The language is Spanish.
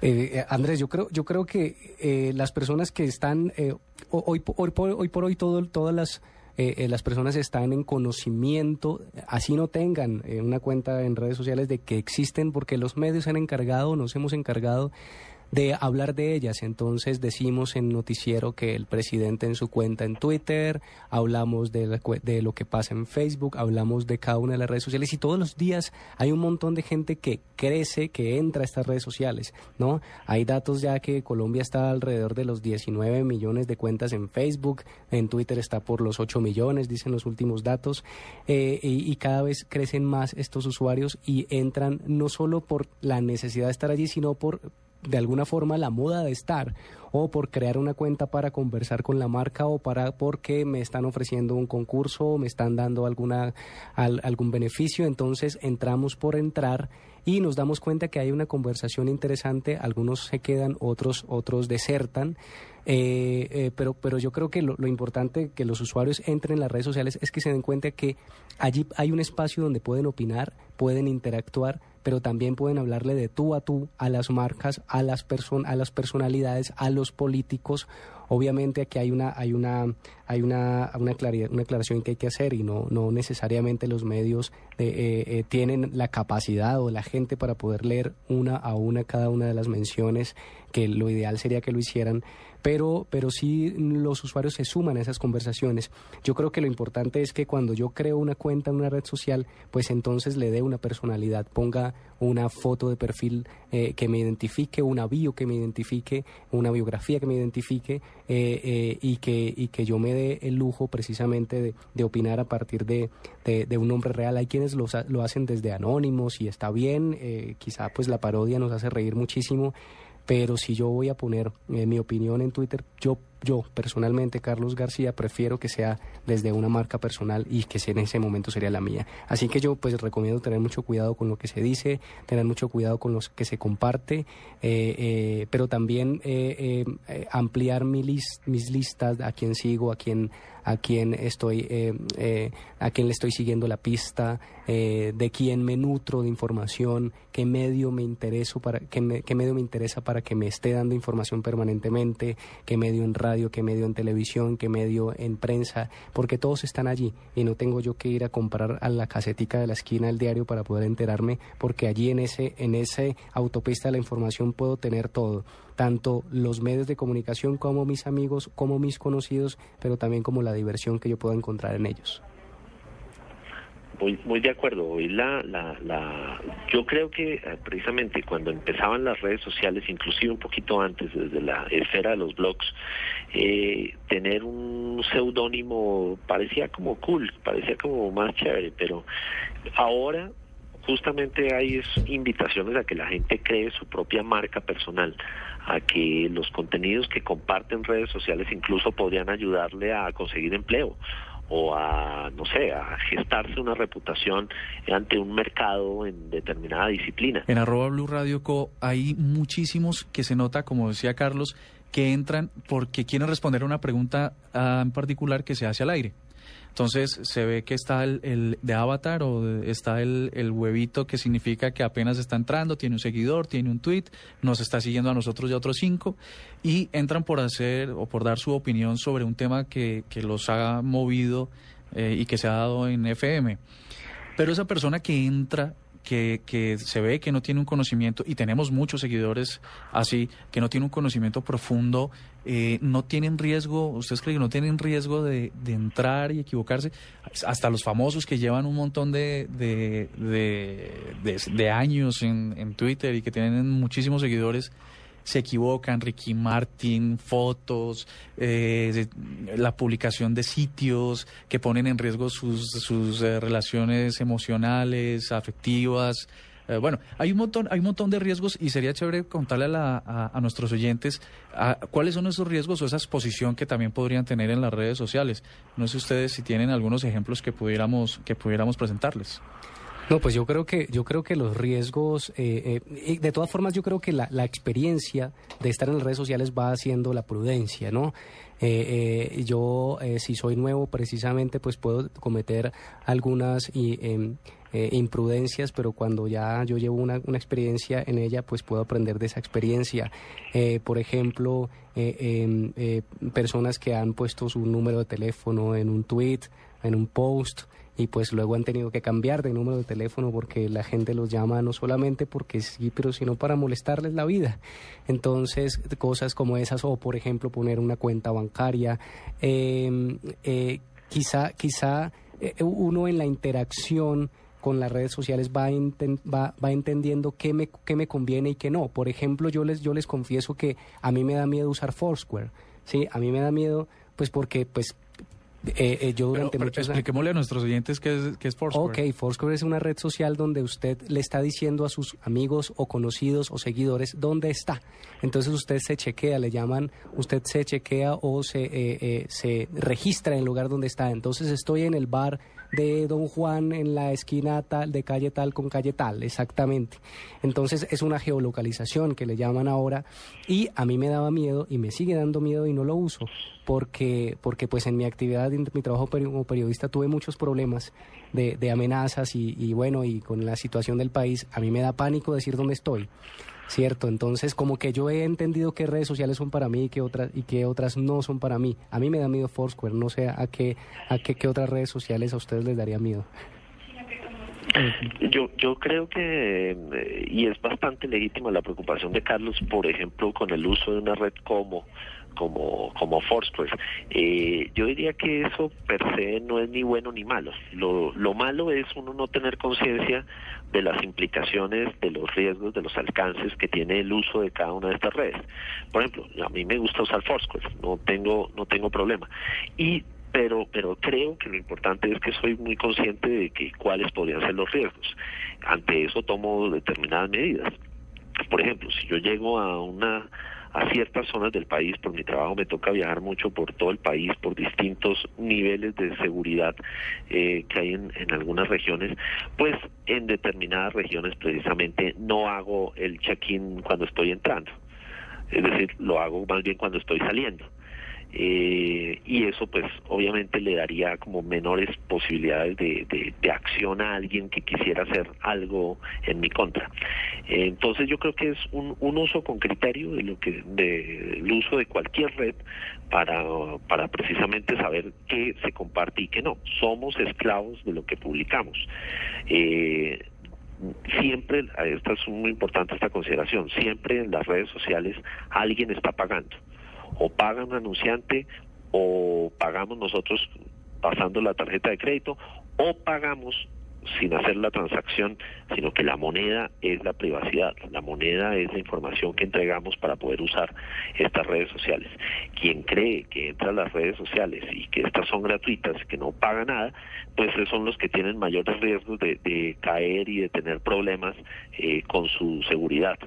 Eh, Andrés, yo creo, yo creo que eh, las personas que están eh, hoy, hoy, por, hoy por hoy todo, todas las las personas están en conocimiento, así no tengan una cuenta en redes sociales de que existen, porque los medios se han encargado, nos hemos encargado de hablar de ellas. Entonces decimos en noticiero que el presidente en su cuenta en Twitter, hablamos de, de, lo que pasa en Facebook, hablamos de cada una de las redes sociales y todos los días hay un montón de gente que crece, que entra a estas redes sociales, ¿no? Hay datos ya que Colombia está alrededor de los 19 millones de cuentas en Facebook, en Twitter está por los 8 millones, dicen los últimos datos, eh, y, y cada vez crecen más estos usuarios y entran no solo por la necesidad de estar allí, sino por de alguna forma la moda de estar o por crear una cuenta para conversar con la marca o para porque me están ofreciendo un concurso o me están dando alguna algún beneficio entonces entramos por entrar y nos damos cuenta que hay una conversación interesante algunos se quedan otros otros desertan eh, eh, pero, pero yo creo que lo, lo, importante que los usuarios entren en las redes sociales es que se den cuenta que allí hay un espacio donde pueden opinar, pueden interactuar, pero también pueden hablarle de tú a tú a las marcas, a las, a las personalidades, a los políticos. Obviamente aquí hay una, hay una, hay una, una, claridad, una aclaración que hay que hacer y no, no necesariamente los medios eh, eh, tienen la capacidad o la gente para poder leer una a una cada una de las menciones, que lo ideal sería que lo hicieran pero, pero sí los usuarios se suman a esas conversaciones. Yo creo que lo importante es que cuando yo creo una cuenta en una red social, pues entonces le dé una personalidad, ponga una foto de perfil eh, que me identifique, una bio que me identifique, una biografía que me identifique eh, eh, y, que, y que yo me dé el lujo precisamente de, de opinar a partir de, de, de, un nombre real. Hay quienes lo, lo hacen desde anónimos y está bien, quizá pues la parodia nos hace reír muchísimo pero si yo voy a poner eh, mi opinión en Twitter, yo, yo personalmente, Carlos García, prefiero que sea desde una marca personal y que en ese momento sería la mía. Así que yo pues recomiendo tener mucho cuidado con lo que se dice, tener mucho cuidado con lo que se comparte, eh, eh, pero también ampliar mi mis listas, a quién sigo, a quién a quién estoy, eh, eh, a quién le estoy siguiendo la pista, eh, de quién me nutro de información, qué medio me intereso para, qué, medio me interesa para que me esté dando información permanentemente, qué medio en qué medio en televisión, qué medio en prensa, porque todos están allí y no tengo yo que ir a comprar a la casetica de la esquina del diario para poder enterarme, porque allí en ese, en ese autopista de la información puedo tener todo tanto los medios de comunicación como mis amigos, como mis conocidos, pero también como la diversión que yo puedo encontrar en ellos. Muy, de acuerdo. Hoy la, la, la, yo creo que eh, precisamente cuando empezaban las redes sociales, inclusive un poquito antes, desde la esfera de los blogs, eh, tener un seudónimo parecía como cool, parecía como más chévere, pero ahora justamente hay invitaciones a que la gente cree su propia marca personal, a que los contenidos que comparten redes sociales incluso podrían ayudarle a conseguir empleo o a, no sé, a gestarse una reputación ante un mercado en determinada disciplina. En arroba Blue Radio Co hay muchísimos que se nota, como decía Carlos, que entran porque quieren responder a una pregunta ah, en particular que se hace al aire. Entonces se ve que está el, de avatar o está el, el, huevito que significa que apenas está entrando, tiene un seguidor, tiene un tweet, nos está siguiendo a nosotros y a otros cinco y entran por hacer o por dar su opinión sobre un tema que, que los ha movido eh, y que se ha dado en FM. Pero esa persona que entra que, que, se ve que no tiene un conocimiento, y tenemos muchos seguidores así, que no tienen un conocimiento profundo, eh, no tienen riesgo, ¿ustedes creen que no tienen riesgo de, de, entrar y equivocarse? Hasta los famosos que llevan un montón de, de, de años en, en Twitter y que tienen muchísimos seguidores, se equivocan, Ricky Martin, fotos, eh, la publicación de sitios que ponen en riesgo sus, sus eh, relaciones emocionales, afectivas. Eh, bueno, hay un montón, hay un montón de riesgos y sería chévere contarle a, la- a- a nuestros oyentes a- cuáles son esos riesgos o esa exposición que también podrían tener en las redes sociales. No sé ustedes si tienen algunos ejemplos que pudiéramos, que pudiéramos presentarles. No, pues yo creo que yo creo que los riesgos, eh, eh, de todas formas, yo creo que la, experiencia de estar en las redes sociales va haciendo la prudencia, ¿no? Eh, eh, yo, eh, si soy nuevo, precisamente, pues puedo cometer algunas em, eh, imprudencias, pero cuando ya yo llevo una, una experiencia en ella, pues puedo aprender de esa experiencia. Por ejemplo, em, personas que han puesto su número de teléfono en un tweet, en un post, y pues luego han tenido que cambiar de número de teléfono porque la gente los llama no solamente porque sí, pero sino para molestarles la vida. Entonces, cosas como esas, o por ejemplo, poner una cuenta bancaria, eh, eh, quizá, quizá eh, uno en la interacción con las redes sociales va, va, va entendiendo qué me, qué me conviene y qué no. Por ejemplo, yo les, yo les confieso que a mí me da miedo usar Foursquare. Sí, a mí me da miedo, pues porque pues eh, eh, yo Pero, durante pero años... expliquémosle a nuestros oyentes qué es, qué es Foursquare. Ok, Foursquare es una red social donde usted le está diciendo a sus amigos o conocidos o seguidores dónde está. Entonces usted se chequea, le llaman, usted se chequea o se, eh, eh, se registra en el lugar donde está. Entonces estoy en el bar de Don Juan en la esquina tal, de calle tal con calle tal, exactamente. Entonces es una geolocalización que le llaman ahora y a mí me daba miedo y me sigue dando miedo y no lo uso porque, porque pues en mi actividad, mi trabajo como periodista tuve muchos problemas de, de amenazas y, y bueno, y con la situación del país, a mí me da pánico decir dónde estoy. Cierto, entonces como que yo he entendido qué redes sociales son para mí y qué otras y qué otras no son para mí. A mí me da miedo Foursquare, no sé a qué a qué, qué otras redes sociales a ustedes les daría miedo. Yo, yo creo que, eh, y es bastante legítima la preocupación de Carlos, por ejemplo, con el uso de una red como como como Foursquare. Eh, yo diría que eso per se no es ni bueno ni malo. Lo, lo malo es uno no tener conciencia de las implicaciones, de los riesgos, de los alcances que tiene el uso de cada una de estas redes. Por ejemplo, a mí me gusta usar Foursquare, no tengo no tengo problema. Y pero pero creo que lo importante es que soy muy consciente de que cuáles podrían ser los riesgos. Ante eso tomo determinadas medidas. Por ejemplo, si yo llego a una a ciertas zonas del país, por mi trabajo me toca viajar mucho por todo el país, por distintos niveles de seguridad eh, que hay en, en algunas regiones, pues en determinadas regiones precisamente no hago el check-in cuando estoy entrando, es decir, lo hago más bien cuando estoy saliendo. Eh, y eso pues obviamente le daría como menores posibilidades de, de- de acción a alguien que quisiera hacer algo en mi contra. Entonces yo creo que es un, un uso con criterio de lo que de, el uso de cualquier red para, para precisamente saber qué se comparte y qué no. Somos esclavos de lo que publicamos. Eh, siempre, esta es muy importante esta consideración, siempre en las redes sociales alguien está pagando. O paga un anunciante o pagamos nosotros pasando la tarjeta de crédito o pagamos sin hacer la transacción, sino que la moneda es la privacidad, la moneda es la información que entregamos para poder usar estas redes sociales. Quien cree que entra a las redes sociales y que estas son gratuitas, que no paga nada, pues son los que tienen mayores riesgos de, de caer y de tener problemas eh, con su seguridad.